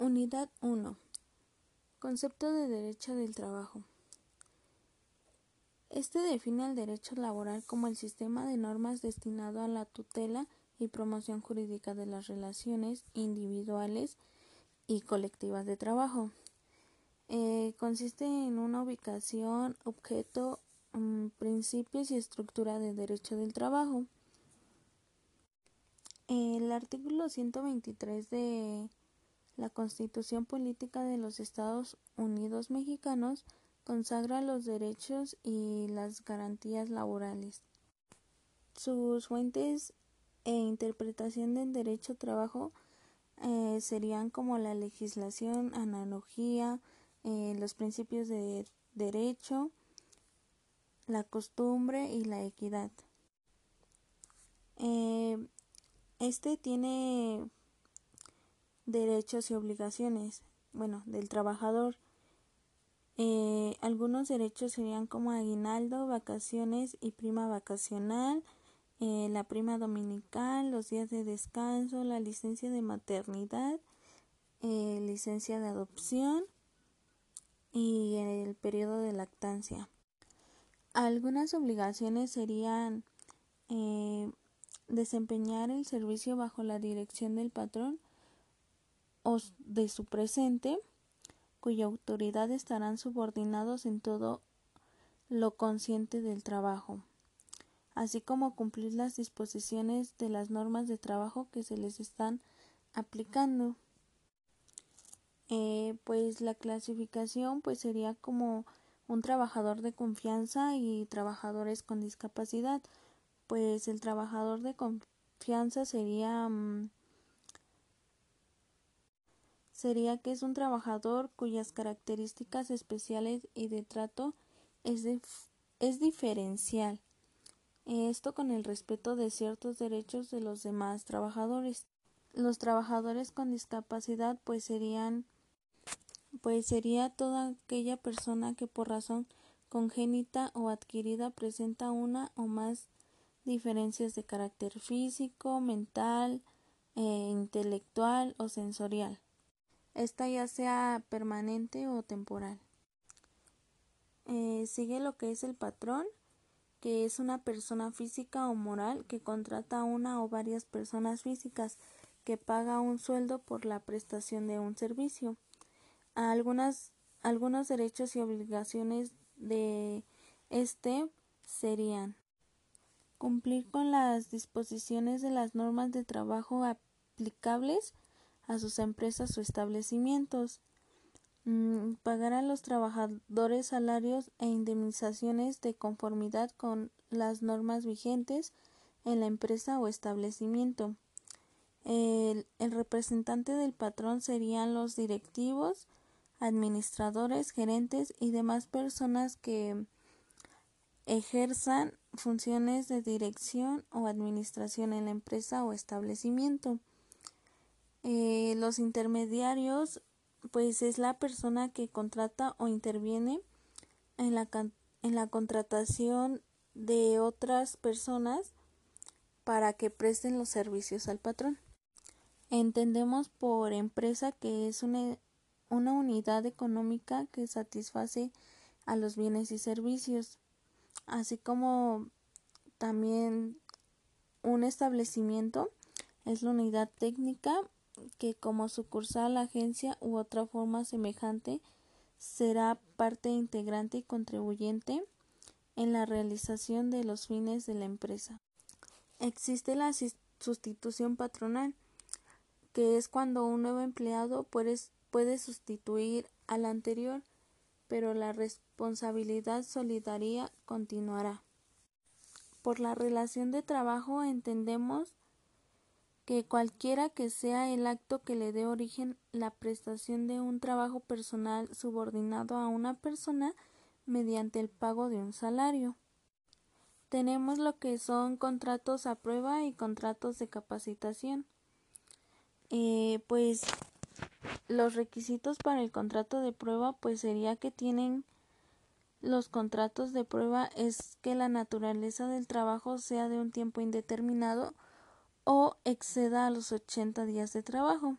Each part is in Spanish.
Unidad 1. Concepto de derecho del trabajo. Este define el derecho laboral como el sistema de normas destinado a la tutela y promoción jurídica de las relaciones individuales y colectivas de trabajo. Eh, consiste en una ubicación, objeto, um, principios y estructura de derecho del trabajo. El artículo 123 de la Constitución Política de los Estados Unidos Mexicanos consagra los derechos y las garantías laborales. Sus fuentes e interpretación del derecho trabajo eh, serían como la legislación, analogía, eh, los principios de derecho, la costumbre y la equidad. Eh, este tiene derechos y obligaciones, bueno, del trabajador. Eh, algunos derechos serían como aguinaldo, vacaciones y prima vacacional, eh, la prima dominical, los días de descanso, la licencia de maternidad, eh, licencia de adopción y el periodo de lactancia. Algunas obligaciones serían desempeñar el servicio bajo la dirección del patrón o de su presente, cuya autoridad estarán subordinados en todo lo consciente del trabajo, así como cumplir las disposiciones de las normas de trabajo que se les están aplicando. Eh, pues la clasificación pues sería como un trabajador de confianza y trabajadores con discapacidad pues el trabajador de confianza sería mm, sería que es un trabajador cuyas características especiales y de trato es, es diferencial. Esto con el respeto de ciertos derechos de los demás trabajadores. Los trabajadores con discapacidad pues serían pues sería toda aquella persona que por razón congénita o adquirida presenta una o más diferencias de carácter físico, mental, e intelectual o sensorial esta ya sea permanente o temporal. Eh, sigue lo que es el patrón, que es una persona física o moral que contrata a una o varias personas físicas que paga un sueldo por la prestación de un servicio. Algunas, algunos derechos y obligaciones de este serían cumplir con las disposiciones de las normas de trabajo aplicables a sus empresas o establecimientos, mm, pagar a los trabajadores salarios e indemnizaciones de conformidad con las normas vigentes en la empresa o establecimiento. El, representante del patrón serían los directivos, administradores, gerentes y demás personas que ejerzan funciones de dirección o administración en la empresa o establecimiento. Eh, los intermediarios, pues es la persona que contrata o interviene en la, en la contratación de otras personas para que presten los servicios al patrón. Entendemos por empresa que es una, una unidad económica que satisface a los bienes y servicios, así como también un establecimiento es la unidad técnica que como sucursal, agencia u otra forma semejante será parte integrante y contribuyente en la realización de los fines de la empresa. Existe la sustitución patronal, que es cuando un nuevo empleado puede, puede sustituir al anterior, pero la responsabilidad solidaria continuará. Por la relación de trabajo entendemos que cualquiera que sea el acto que le dé origen la prestación de un trabajo personal subordinado a una persona mediante el pago de un salario. Tenemos lo que son contratos a prueba y contratos de capacitación. Eh, pues los requisitos para el contrato de prueba pues sería que tienen los contratos de prueba es que la naturaleza del trabajo sea de un tiempo indeterminado o exceda a los 80 días de trabajo.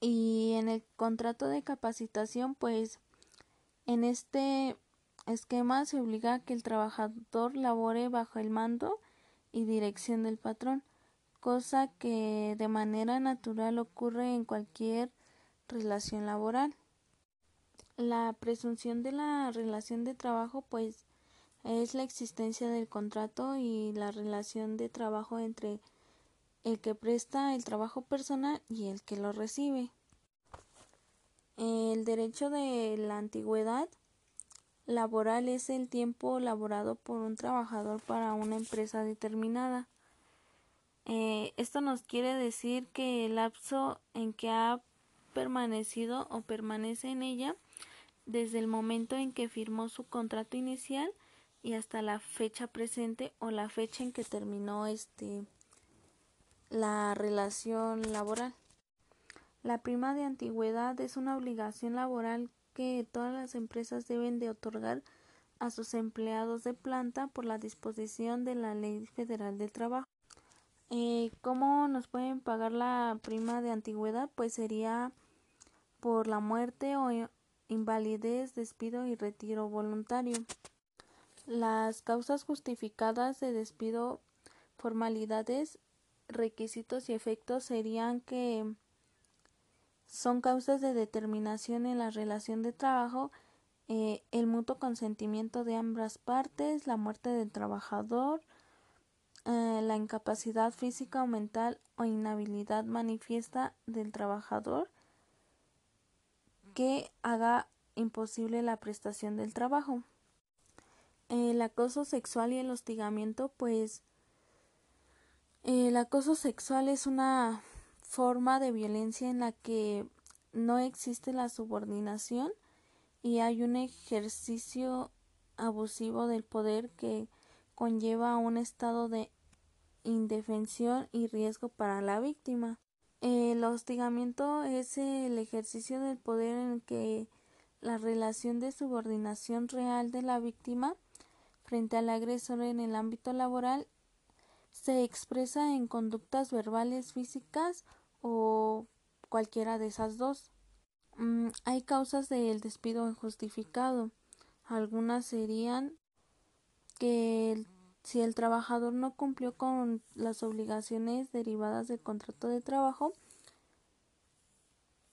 Y en el contrato de capacitación, pues en este esquema se obliga a que el trabajador labore bajo el mando y dirección del patrón, cosa que de manera natural ocurre en cualquier relación laboral. La presunción de la relación de trabajo, pues, es la existencia del contrato y la relación de trabajo entre el que presta el trabajo personal y el que lo recibe. El derecho de la antigüedad laboral es el tiempo laborado por un trabajador para una empresa determinada. Eh, esto nos quiere decir que el lapso en que ha permanecido o permanece en ella desde el momento en que firmó su contrato inicial y hasta la fecha presente o la fecha en que terminó este la relación laboral. La prima de antigüedad es una obligación laboral que todas las empresas deben de otorgar a sus empleados de planta por la disposición de la Ley Federal del Trabajo. Eh, ¿Cómo nos pueden pagar la prima de antigüedad? Pues sería por la muerte o invalidez, despido y retiro voluntario. Las causas justificadas de despido, formalidades, requisitos y efectos serían que son causas de determinación en la relación de trabajo, eh, el mutuo consentimiento de ambas partes, la muerte del trabajador, eh, la incapacidad física o mental o inhabilidad manifiesta del trabajador que haga imposible la prestación del trabajo. El acoso sexual y el hostigamiento, pues el acoso sexual es una forma de violencia en la que no existe la subordinación y hay un ejercicio abusivo del poder que conlleva un estado de indefensión y riesgo para la víctima. El hostigamiento es el ejercicio del poder en que la relación de subordinación real de la víctima frente al agresor en el ámbito laboral se expresa en conductas verbales, físicas o cualquiera de esas dos. Mm, hay causas del despido injustificado. Algunas serían que si el trabajador no cumplió con las obligaciones derivadas del contrato de trabajo,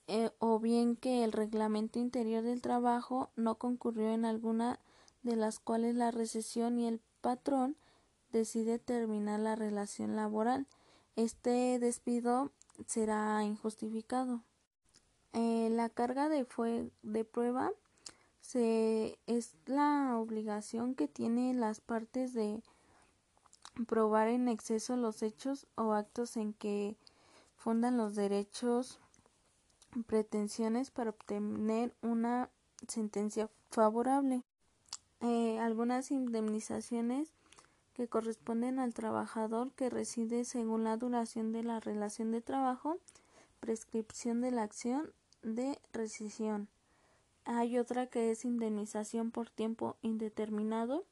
eh, o bien que el reglamento interior del trabajo no concurrió en alguna de las cuales la recesión y el patrón decide terminar la relación laboral. Este despido será injustificado. Eh, la carga de, de prueba se, es la obligación que tienen las partes de probar en exceso los hechos o actos en que fundan los derechos pretensiones para obtener una sentencia favorable. Eh, algunas indemnizaciones que corresponden al trabajador que reside según la duración de la relación de trabajo, prescripción de la acción de rescisión. Hay otra que es indemnización por tiempo indeterminado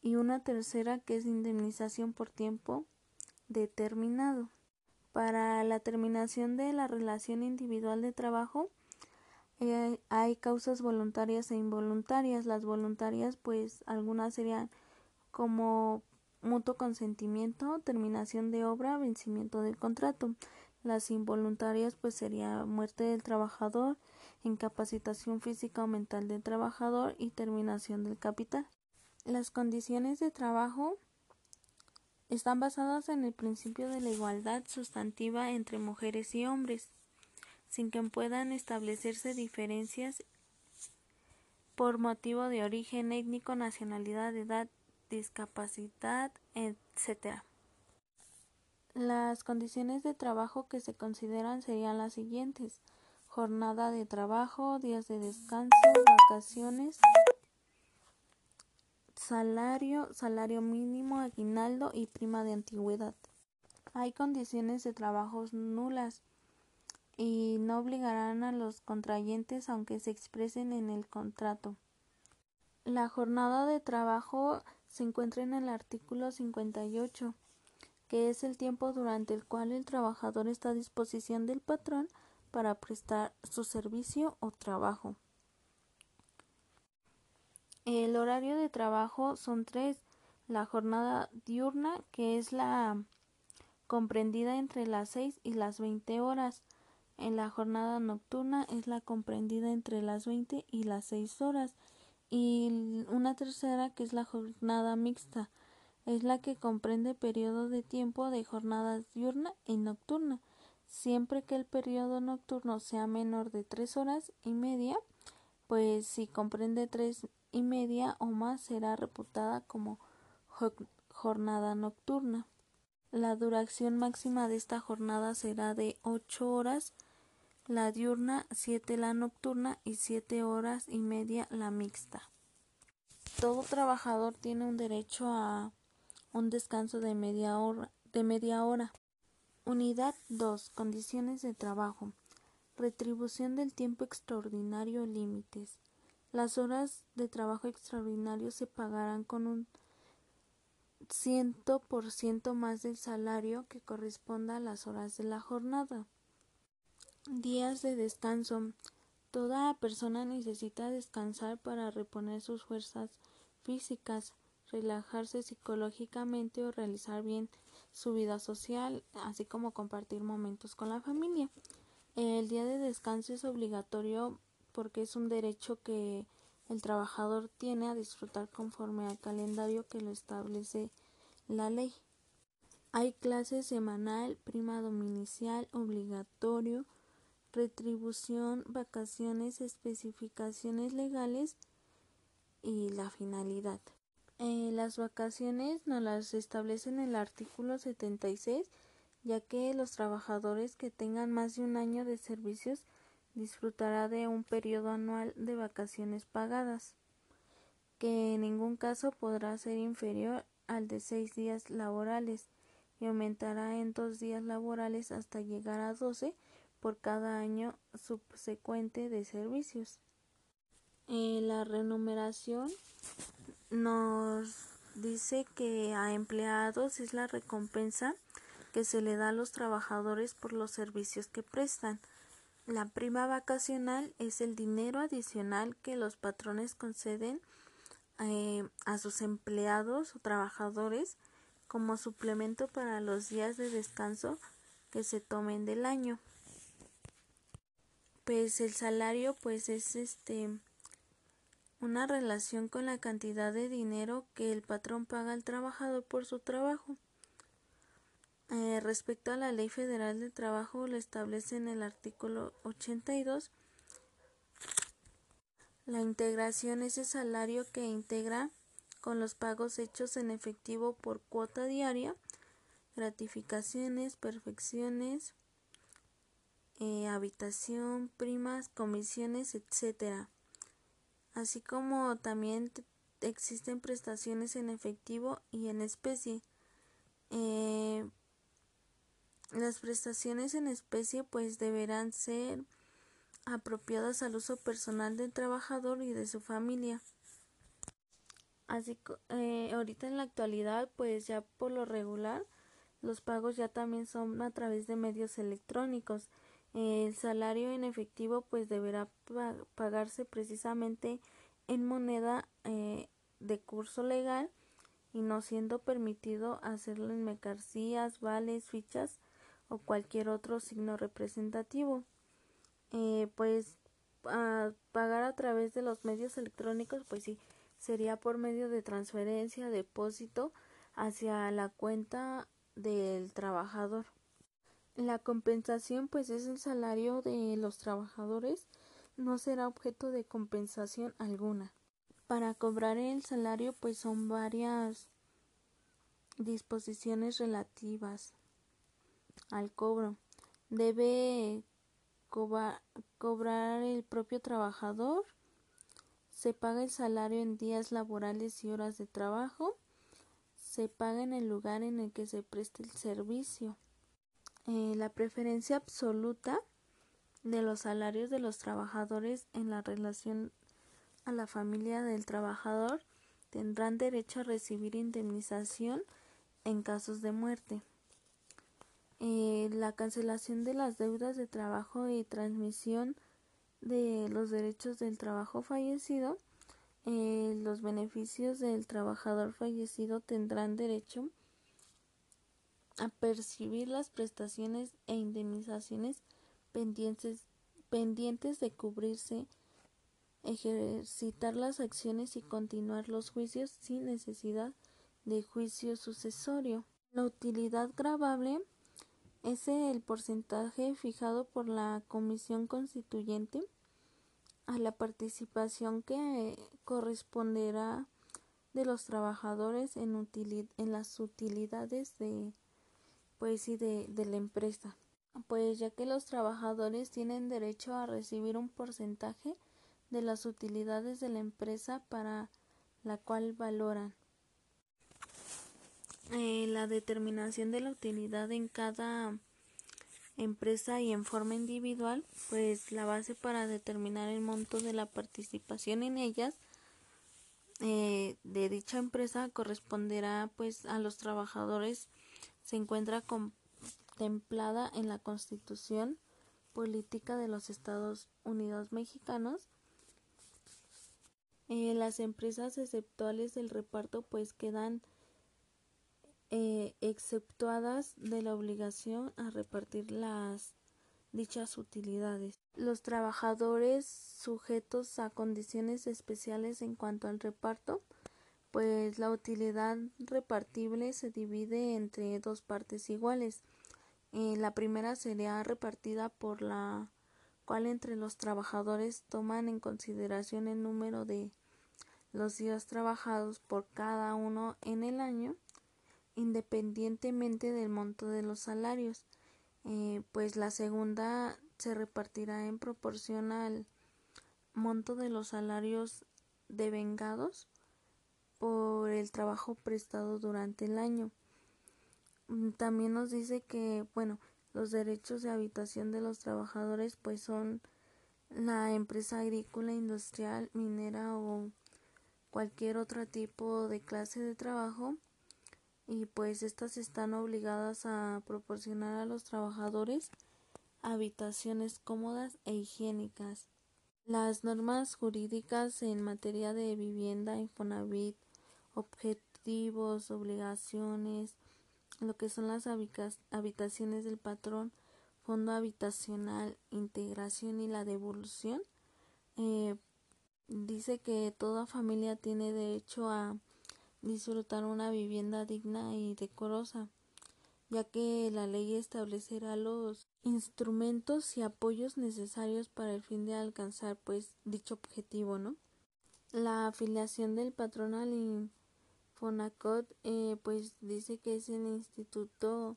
y una tercera que es indemnización por tiempo determinado. Para la terminación de la relación individual de trabajo eh, hay causas voluntarias e involuntarias. Las voluntarias pues algunas serían como mutuo consentimiento, terminación de obra, vencimiento del contrato. Las involuntarias pues sería muerte del trabajador, incapacitación física o mental del trabajador y terminación del capital. Las condiciones de trabajo están basadas en el principio de la igualdad sustantiva entre mujeres y hombres, sin que puedan establecerse diferencias por motivo de origen étnico, nacionalidad, edad, discapacidad, etc. Las condiciones de trabajo que se consideran serían las siguientes jornada de trabajo, días de descanso, vacaciones, salario, salario mínimo, aguinaldo y prima de antigüedad. Hay condiciones de trabajo nulas y no obligarán a los contrayentes aunque se expresen en el contrato. La jornada de trabajo se encuentra en el artículo 58, que es el tiempo durante el cual el trabajador está a disposición del patrón para prestar su servicio o trabajo. El horario de trabajo son tres. La jornada diurna, que es la comprendida entre las 6 y las 20 horas. En la jornada nocturna es la comprendida entre las 20 y las 6 horas. Y una tercera que es la jornada mixta, es la que comprende periodo de tiempo de jornada diurna y nocturna, siempre que el periodo nocturno sea menor de 3 horas y media, pues si comprende tres y media o más será reputada como jornada nocturna. La duración máxima de esta jornada será de 8 horas la diurna, 7 la nocturna y 7 horas y media la mixta. Todo trabajador tiene un derecho a un descanso de media hora. De media hora. Unidad 2. Condiciones de trabajo. Retribución del tiempo extraordinario límites. Las horas de trabajo extraordinario se pagarán con un ciento por ciento más del salario que corresponda a las horas de la jornada. Días de descanso. Toda persona necesita descansar para reponer sus fuerzas físicas, relajarse psicológicamente o realizar bien su vida social, así como compartir momentos con la familia. El día de descanso es obligatorio porque es un derecho que el trabajador tiene a disfrutar conforme al calendario que lo establece la ley. Hay clase semanal, prima dominical, obligatorio, retribución, vacaciones, especificaciones legales y la finalidad. Eh, las vacaciones nos las establece en el artículo 76, ya que los trabajadores que tengan más de un año de servicios disfrutará de un periodo anual de vacaciones pagadas, que en ningún caso podrá ser inferior al de seis días laborales y aumentará en dos días laborales hasta llegar a doce por cada año subsecuente de servicios. Eh, la remuneración nos dice que a empleados es la recompensa que se le da a los trabajadores por los servicios que prestan. La prima vacacional es el dinero adicional que los patrones conceden eh, a sus empleados o trabajadores como suplemento para los días de descanso que se tomen del año. Pues el salario pues es este una relación con la cantidad de dinero que el patrón paga al trabajador por su trabajo. Eh, respecto a la Ley Federal de Trabajo, lo establece en el artículo 82. La integración es el salario que integra con los pagos hechos en efectivo por cuota diaria, gratificaciones, perfecciones, eh, habitación, primas, comisiones, etcétera. Así como también existen prestaciones en efectivo y en especie. Eh, las prestaciones en especie pues deberán ser apropiadas al uso personal del trabajador y de su familia. Así eh, ahorita en la actualidad pues ya por lo regular los pagos ya también son a través de medios electrónicos. El salario en efectivo pues deberá pagarse precisamente en moneda eh, de curso legal y no siendo permitido hacerlo en mercancías, vales, fichas o cualquier otro signo representativo. Eh, pues pagar a través de los medios electrónicos, pues sí, sería por medio de transferencia, depósito hacia la cuenta del trabajador. La compensación, pues es el salario de los trabajadores, no será objeto de compensación alguna. Para cobrar el salario, pues son varias disposiciones relativas al cobro. Debe cobrar el propio trabajador. Se paga el salario en días laborales y horas de trabajo. Se paga en el lugar en el que se preste el servicio. Eh, la preferencia absoluta de los salarios de los trabajadores en la relación a la familia del trabajador tendrán derecho a recibir indemnización en casos de muerte. eh, la cancelación de las deudas de trabajo y transmisión de los derechos del trabajo fallecido, eh, los beneficios del trabajador fallecido tendrán derecho a percibir las prestaciones e indemnizaciones pendientes, pendientes de cubrirse, ejercitar las acciones y continuar los juicios sin necesidad de juicio sucesorio. La utilidad grabable es el porcentaje fijado por la Comisión Constituyente a la participación que corresponderá de los trabajadores en, en las utilidades de pues y de, de la empresa pues ya que los trabajadores tienen derecho a recibir un porcentaje de las utilidades de la empresa para la cual valoran. Eh, la determinación de la utilidad en cada empresa y en forma individual, pues la base para determinar el monto de la participación en ellas eh, de dicha empresa corresponderá pues a los trabajadores se encuentra contemplada en la Constitución Política de los Estados Unidos Mexicanos. Eh, las empresas exceptuales del reparto pues quedan eh, exceptuadas de la obligación a repartir las dichas utilidades. Los trabajadores sujetos a condiciones especiales en cuanto al reparto, pues la utilidad repartible se divide entre dos partes iguales. Eh, la primera sería repartida por la cual entre los trabajadores toman en consideración el número de los días trabajados por cada uno en el año independientemente del monto de los salarios, eh, pues la segunda se repartirá en proporción al monto de los salarios devengados por el trabajo prestado durante el año. Mm, también nos dice que, bueno, los derechos de habitación de los trabajadores pues son la empresa agrícola, industrial, minera o cualquier otro tipo de clase de trabajo y pues estas están obligadas a proporcionar a los trabajadores habitaciones cómodas e higiénicas. Las normas jurídicas en materia de vivienda, Infonavit, objetivos, obligaciones, lo que son las habitaciones del patrón, fondo habitacional, integración y la devolución, eh, dice que toda familia tiene derecho a disfrutar una vivienda digna y decorosa, ya que la ley establecerá los instrumentos y apoyos necesarios para el fin de alcanzar pues dicho objetivo, ¿no? La afiliación del patrón al Infonacot eh, pues dice que es el instituto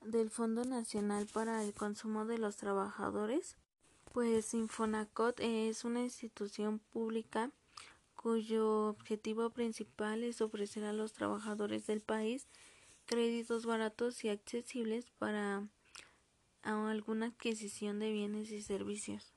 del Fondo Nacional para el Consumo de los Trabajadores, pues Infonacot es una institución pública cuyo objetivo principal es ofrecer a los trabajadores del país créditos baratos y accesibles para alguna adquisición de bienes y servicios.